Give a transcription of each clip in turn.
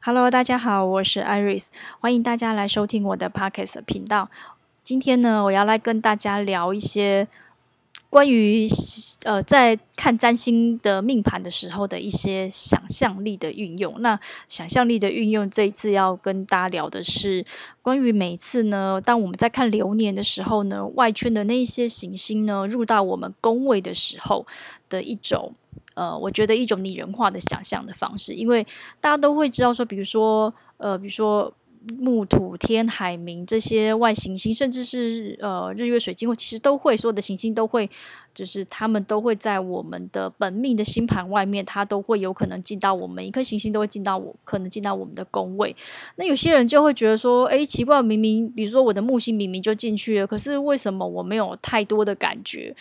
Hello，大家好，我是 Iris，欢迎大家来收听我的 Podcast 频道。今天呢，我要来跟大家聊一些关于呃，在看占星的命盘的时候的一些想象力的运用。那想象力的运用，这一次要跟大家聊的是关于每次呢，当我们在看流年的时候呢，外圈的那一些行星呢，入到我们宫位的时候的一种。呃，我觉得一种拟人化的想象的方式，因为大家都会知道说，比如说，呃，比如说木土天海冥这些外行星，甚至是呃日月水金，其实都会所有的行星都会，就是他们都会在我们的本命的星盘外面，它都会有可能进到我们一颗行星都会进到我可能进到我们的宫位。那有些人就会觉得说，哎，奇怪，明明比如说我的木星明明就进去了，可是为什么我没有太多的感觉？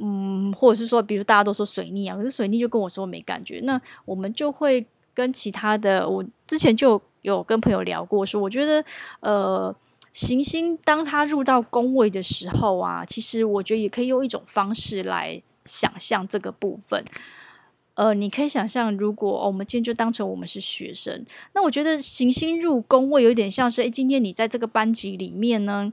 嗯，或者是说，比如大家都说水逆啊，可是水逆就跟我说没感觉，那我们就会跟其他的，我之前就有跟朋友聊过，说我觉得，呃，行星当它入到宫位的时候啊，其实我觉得也可以用一种方式来想象这个部分。呃，你可以想象，如果、我们今天就当成我们是学生，那我觉得行星入宫位有点像是，诶，今天你在这个班级里面呢。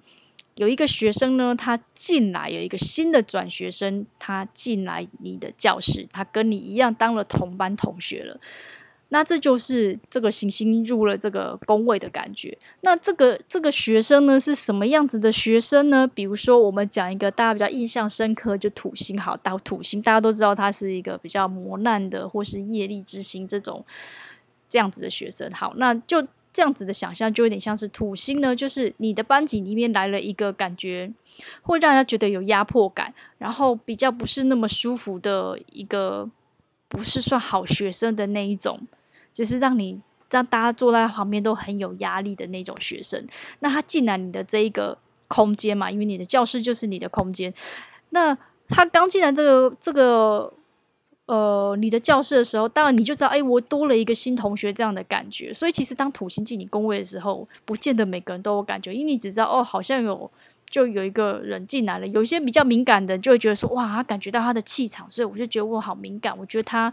有一个学生呢，他进来有一个新的转学生，他进来你的教室，他跟你一样当了同班同学了。那这就是这个行星入了这个宫位的感觉。那这个这个学生呢，是什么样子的学生呢？比如说，我们讲一个大家比较印象深刻，就土星。好，到土星，大家都知道他是一个比较磨难的，或是业力之星这种这样子的学生。好，那就。这样子的想象就有点像是土星呢，就是你的班级里面来了一个感觉会让人家觉得有压迫感，然后比较不是那么舒服的一个，不是算好学生的那一种，就是让你让大家坐在旁边都很有压力的那种学生。那他进来你的这一个空间嘛，因为你的教室就是你的空间，那他刚进来这个这个。呃，你的教室的时候，当然你就知道，哎，我多了一个新同学这样的感觉。所以其实当土星进你宫位的时候，不见得每个人都有感觉，因为你只知道，哦，好像有就有一个人进来了。有些比较敏感的就会觉得说，哇，他感觉到他的气场，所以我就觉得我好敏感。我觉得他，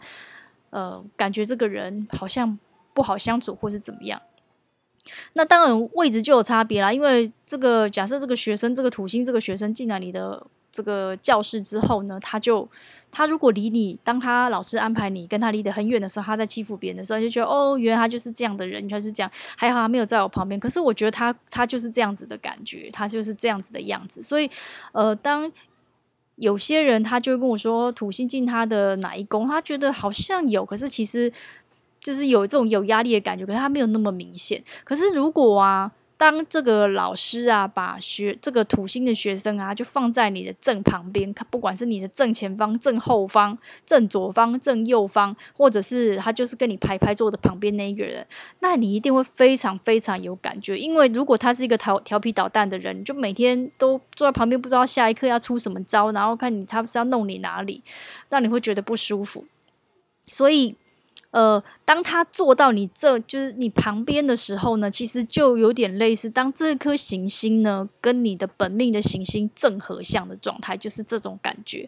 呃，感觉这个人好像不好相处，或是怎么样。那当然位置就有差别啦，因为这个假设这个学生，这个土星这个学生进来你的。这个教室之后呢，他就他如果离你，当他老师安排你跟他离得很远的时候，他在欺负别人的时候，就觉得哦，原来他就是这样的人，他就是这样。还好他没有在我旁边，可是我觉得他他就是这样子的感觉，他就是这样子的样子。所以，呃，当有些人他就会跟我说土星进他的哪一宫，他觉得好像有，可是其实就是有这种有压力的感觉，可是他没有那么明显。可是如果啊。当这个老师啊，把学这个土星的学生啊，就放在你的正旁边，他不管是你的正前方、正后方、正左方、正右方，或者是他就是跟你排排坐的旁边那一个人，那你一定会非常非常有感觉。因为如果他是一个调调皮捣蛋的人，就每天都坐在旁边，不知道下一刻要出什么招，然后看你他不是要弄你哪里，让你会觉得不舒服。所以。呃，当他坐到你这就是你旁边的时候呢，其实就有点类似，当这颗行星呢跟你的本命的行星正合相的状态，就是这种感觉，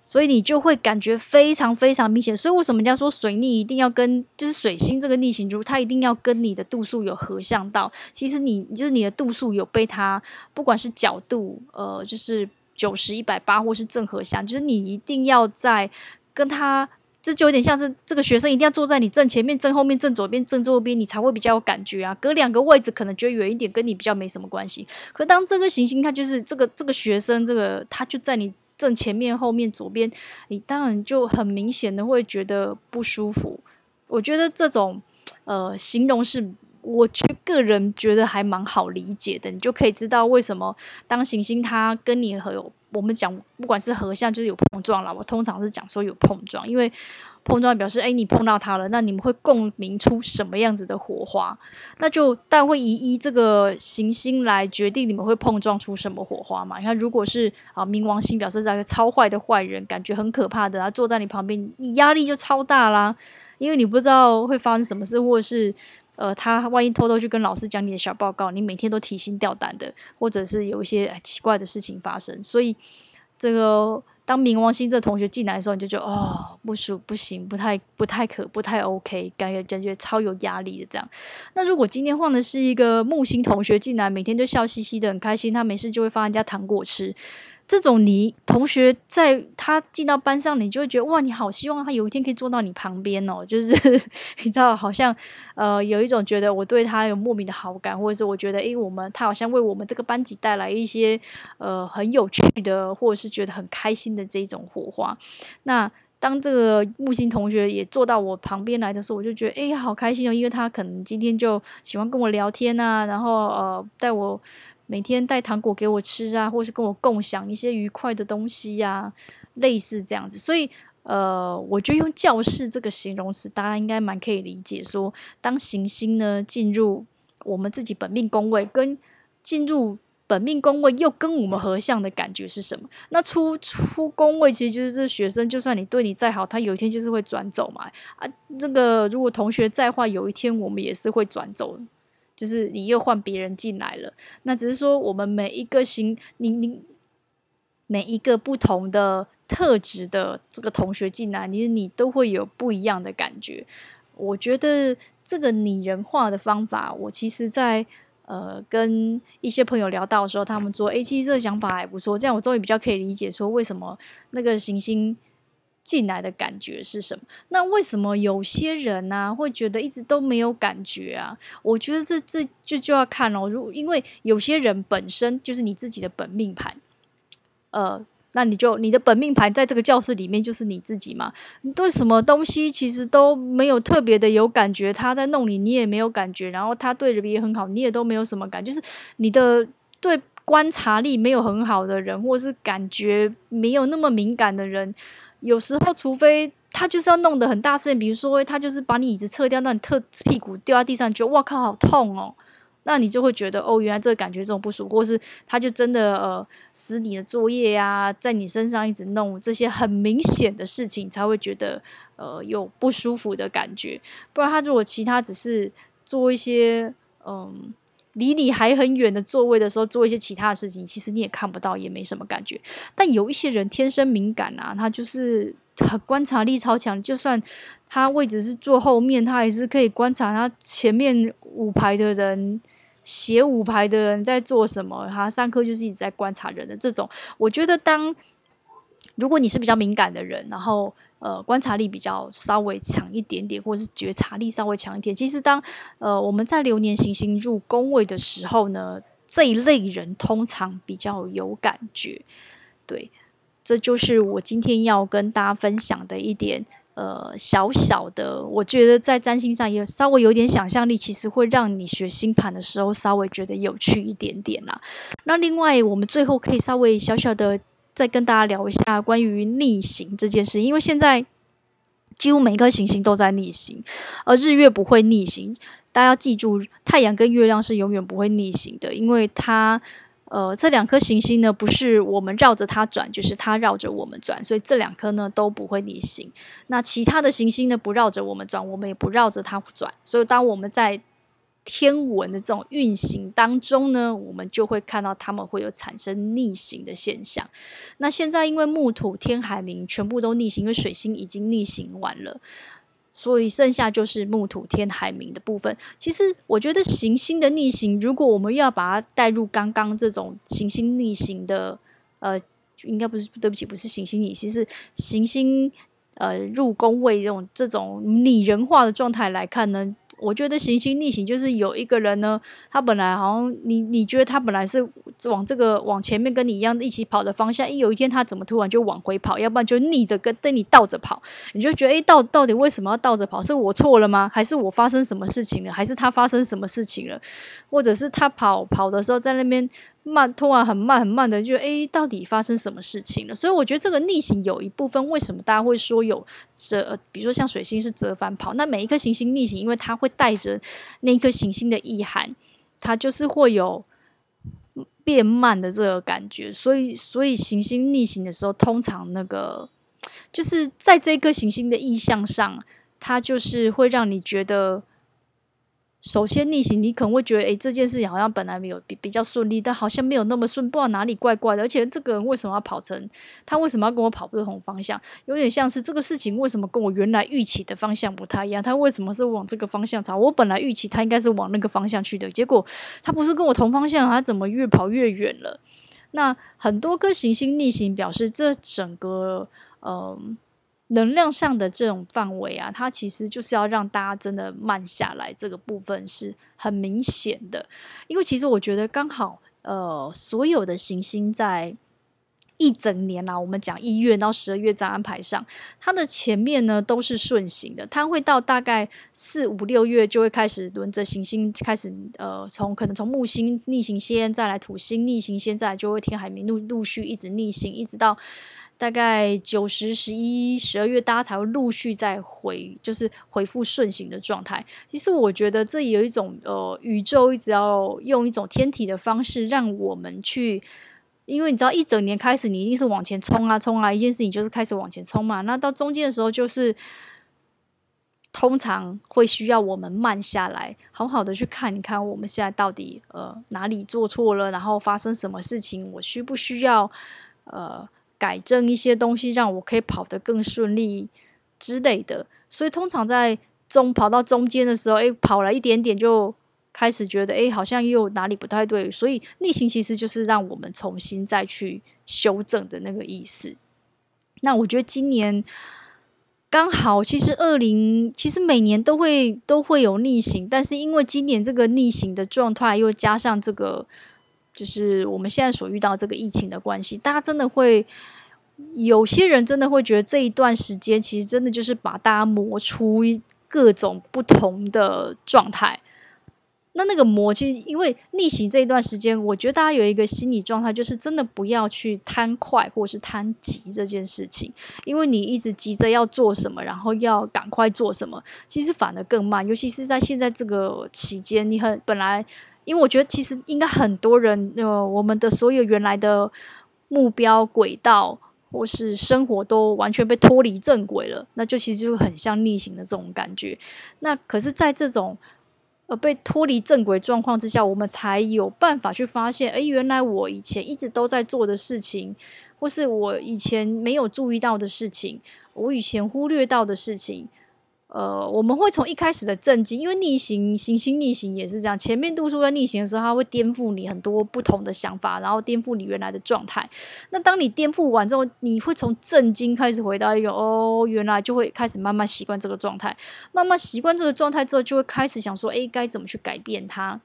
所以你就会感觉非常非常明显。所以为什么人家说水逆一定要跟就是水星这个逆行，如它一定要跟你的度数有合相到？其实你就是你的度数有被它，不管是角度，呃，就是九十、一百八，或是正合相，就是你一定要在跟他。这就有点像是这个学生一定要坐在你正前面、正后面、正左边、正右边，你才会比较有感觉啊。隔两个位置可能觉得远一点，跟你比较没什么关系。可当这个行星，它就是这个这个学生，这个他就在你正前面、后面、左边，你当然就很明显的会觉得不舒服。我觉得这种呃形容是，我觉个人觉得还蛮好理解的，你就可以知道为什么当行星它跟你和有。我们讲，不管是合相，就是有碰撞了。我通常是讲说有碰撞，因为碰撞表示，哎，你碰到它了，那你们会共鸣出什么样子的火花？那就但会以依这个行星来决定你们会碰撞出什么火花嘛。你看，如果是啊冥王星，表示是一个超坏的坏人，感觉很可怕的，他坐在你旁边，你压力就超大啦，因为你不知道会发生什么事，或者是。呃，他万一偷偷去跟老师讲你的小报告，你每天都提心吊胆的，或者是有一些奇怪的事情发生，所以这个当冥王星这同学进来的时候，你就觉得哦，不舒不行，不太不太可不太 OK，感觉感觉超有压力的这样。那如果今天换的是一个木星同学进来，每天都笑嘻嘻的，很开心，他没事就会发人家糖果吃。这种你同学在他进到班上，你就会觉得哇，你好希望他有一天可以坐到你旁边哦，就是 你知道，好像呃有一种觉得我对他有莫名的好感，或者是我觉得诶，我们他好像为我们这个班级带来一些呃很有趣的，或者是觉得很开心的这种火花。那当这个木星同学也坐到我旁边来的时候，我就觉得诶，好开心哦，因为他可能今天就喜欢跟我聊天啊，然后呃带我。每天带糖果给我吃啊，或是跟我共享一些愉快的东西呀、类似这样子。所以，呃，我觉得用教室这个形容词，大家应该蛮可以理解说。当行星呢进入我们自己本命宫位，跟进入本命宫位又跟我们合相的感觉是什么？那出出宫位其实就是学生，就算你对你再好，他有一天就是会转走嘛。啊，这个如果同学在话，有一天我们也是会转走。就是你又换别人进来了，那只是说我们每一个星，你你每一个不同的特质的这个同学进来，你你都会有不一样的感觉。我觉得这个拟人化的方法，我其实在呃跟一些朋友聊到的时候，他们说，诶，其实这个想法还不错，这样我终于比较可以理解说为什么那个行星。进来的感觉是什么？那为什么有些人呢、会觉得一直都没有感觉啊？我觉得这这就就要看哦。如因为有些人本身就是你自己的本命盘，呃，那你就你的本命盘在这个教室里面就是你自己嘛。你对什么东西其实都没有特别的有感觉，他在弄你，你也没有感觉。然后他对人也很好，你也都没有什么感觉。就是你的对观察力没有很好的人，或是感觉没有那么敏感的人。有时候，除非他就是要弄得很大声，比如说他就是把你椅子撤掉，那你特屁股掉在地上，觉得哇靠，好痛哦，那你就会觉得哦，原来这个感觉这种不舒服，或是他就真的呃撕你的作业呀，在你身上一直弄这些很明显的事情，才会觉得呃有不舒服的感觉。不然他如果其他只是做一些嗯。离你还很远的座位的时候，做一些其他的事情，其实你也看不到，也没什么感觉。但有一些人天生敏感啊，他就是很观察力超强，就算他位置是坐后面，他还是可以观察他前面五排的人、斜五排的人在做什么。他上课就是一直在观察人的这种。我觉得，当如果你是比较敏感的人，然后。呃，观察力比较稍微强一点点，或者是觉察力稍微强一点。其实当呃我们在流年行星入宫位的时候呢，这一类人通常比较有感觉。对，这就是我今天要跟大家分享的一点呃小小的，我觉得在占星上也稍微有点想象力，其实会让你学星盘的时候稍微觉得有趣一点点啦。那另外，我们最后可以稍微小小的。再跟大家聊一下关于逆行这件事，因为现在几乎每一颗行星都在逆行，而日月不会逆行。大家要记住，太阳跟月亮是永远不会逆行的，因为它，呃，这两颗行星呢，不是我们绕着它转，就是它绕着我们转，所以这两颗呢都不会逆行。那其他的行星呢，不绕着我们转，我们也不绕着它转，所以当我们在天文的这种运行当中呢，我们就会看到他们会有产生逆行的现象。那现在因为木土天海冥全部都逆行，因为水星已经逆行完了，所以剩下就是木土天海冥的部分。其实我觉得行星的逆行，如果我们要把它带入刚刚这种行星逆行的，呃，应该不是，对不起，不是行星逆行，是行星呃入宫位这种这种拟人化的状态来看呢。我觉得行星逆行就是有一个人呢，他本来好像你你觉得他本来是往这个往前面跟你一样一起跑的方向，一有一天他怎么突然就往回跑，要不然就逆着跟跟你倒着跑，你就觉得诶，到到底为什么要倒着跑？是我错了吗？还是我发生什么事情了？还是他发生什么事情了？或者是他跑跑的时候在那边？慢，突然很慢很慢的，就诶，到底发生什么事情了？所以我觉得这个逆行有一部分，为什么大家会说有折？比如说像水星是折返跑，那每一颗行星逆行，因为它会带着那一颗行星的意涵，它就是会有变慢的这个感觉。所以，所以行星逆行的时候，通常那个就是在这颗行星的意象上，它就是会让你觉得。首先逆行，你可能会觉得，诶，这件事情好像本来没有比比较顺利，但好像没有那么顺，不知道哪里怪怪的。而且这个人为什么要跑成？他为什么要跟我跑不同方向？有点像是这个事情为什么跟我原来预期的方向不太一样？他为什么是往这个方向朝？我本来预期他应该是往那个方向去的，结果他不是跟我同方向，他怎么越跑越远了？那很多颗行星逆行表示，这整个嗯。能量上的这种范围啊，它其实就是要让大家真的慢下来，这个部分是很明显的。因为其实我觉得刚好，呃，所有的行星在一整年啦、我们讲一月到十二月这安排上，它的前面呢都是顺行的，它会到大概四五六月就会开始轮着行星开始，呃，从可能从木星逆行先，再来土星逆行先，再来就会天海明陆陆续一直逆行，一直到。大概九十、十一、十二月，大家才会陆续再回，就是回复顺行的状态。其实我觉得这有一种呃，宇宙一直要用一种天体的方式，让我们去，因为你知道，一整年开始，你一定是往前冲啊冲啊，一件事情就是开始往前冲嘛。那到中间的时候，就是通常会需要我们慢下来，好好的去看一看我们现在到底呃哪里做错了，然后发生什么事情，我需不需要呃。改正一些东西，让我可以跑得更顺利之类的。所以通常在中跑到中间的时候，诶，跑了一点点就开始觉得，诶，好像又哪里不太对。所以逆行其实就是让我们重新再去修正的那个意思。那我觉得今年刚好，其实二零其实每年都会都会有逆行，但是因为今年这个逆行的状态又加上这个。就是我们现在所遇到这个疫情的关系，大家真的会有些人真的会觉得这一段时间其实真的就是把大家磨出各种不同的状态。那那个磨，其实因为逆行这一段时间，我觉得大家有一个心理状态，就是真的不要去贪快或者是贪急这件事情，因为你一直急着要做什么，然后要赶快做什么，其实反而更慢。尤其是在现在这个期间，你很本来。因为我觉得，其实应该很多人，呃，我们的所有原来的目标轨道或是生活都完全被脱离正轨了，那就其实就很像逆行的这种感觉。那可是，在这种呃被脱离正轨状况之下，我们才有办法去发现，哎，原来我以前一直都在做的事情，或是我以前没有注意到的事情，我以前忽略到的事情。呃，我们会从一开始的震惊，因为逆行行星逆行也是这样，前面度数在逆行的时候，它会颠覆你很多不同的想法，然后颠覆你原来的状态。那当你颠覆完之后，你会从震惊开始回到一个哦，原来就会开始慢慢习惯这个状态，慢慢习惯这个状态之后，就会开始想说，诶，该怎么去改变它？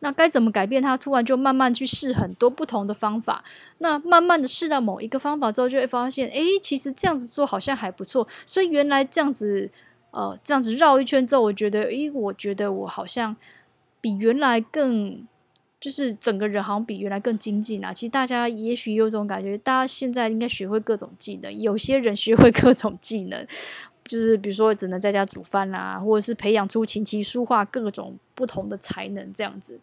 那该怎么改变它？突然就慢慢去试很多不同的方法。那慢慢的试到某一个方法之后，就会发现，诶，其实这样子做好像还不错。所以原来这样子。呃，这样子绕一圈之后，我觉得，诶，我觉得我好像比原来更，就是整个人好像比原来更精进啊。其实大家也许有种感觉，大家现在应该学会各种技能。有些人学会各种技能，就是比如说只能在家煮饭啊，或者是培养出琴棋书画各种不同的才能这样子。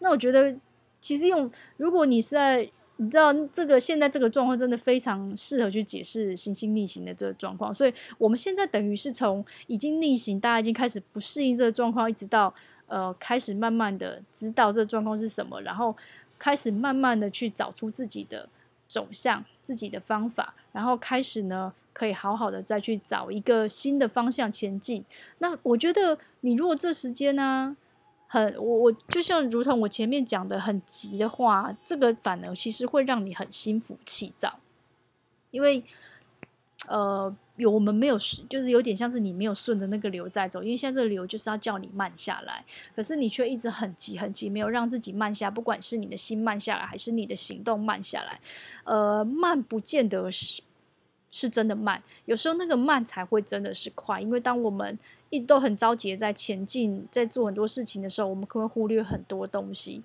那我觉得，其实用如果你是在。你知道这个现在这个状况真的非常适合去解释行星逆行的这个状况，所以我们现在等于是从已经逆行，大家已经开始不适应这个状况，一直到呃开始慢慢的知道这个状况是什么，然后开始慢慢的去找出自己的走向、自己的方法，然后开始呢可以好好的再去找一个新的方向前进。那我觉得你如果这时间呢？很，我我就像如同我前面讲的很急的话，这个反而其实会让你很心浮气躁，因为呃，有我们没有，就是有点像是你没有顺着那个流在走，因为现在这个流就是要叫你慢下来，可是你却一直很急很急，没有让自己慢下，不管是你的心慢下来，还是你的行动慢下来，呃，慢不见得是。是真的慢，有时候那个慢才会真的是快，因为当我们一直都很着急的在前进，在做很多事情的时候，我们可能会忽略很多东西。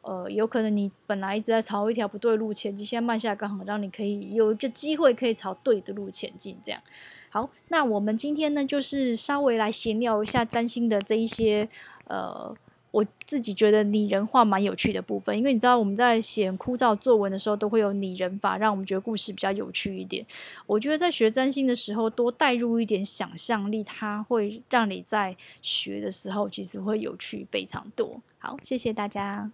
呃，有可能你本来一直在朝一条不对路前进，现在慢下来，刚好让你可以有一个机会可以朝对的路前进。这样，好，那我们今天呢，就是稍微来闲聊一下占星的这一些呃我自己觉得拟人化蛮有趣的部分，因为你知道我们在写枯燥作文的时候，都会有拟人法，让我们觉得故事比较有趣一点。我觉得在学占星的时候，多带入一点想象力，它会让你在学的时候其实会有趣非常多。好，谢谢大家。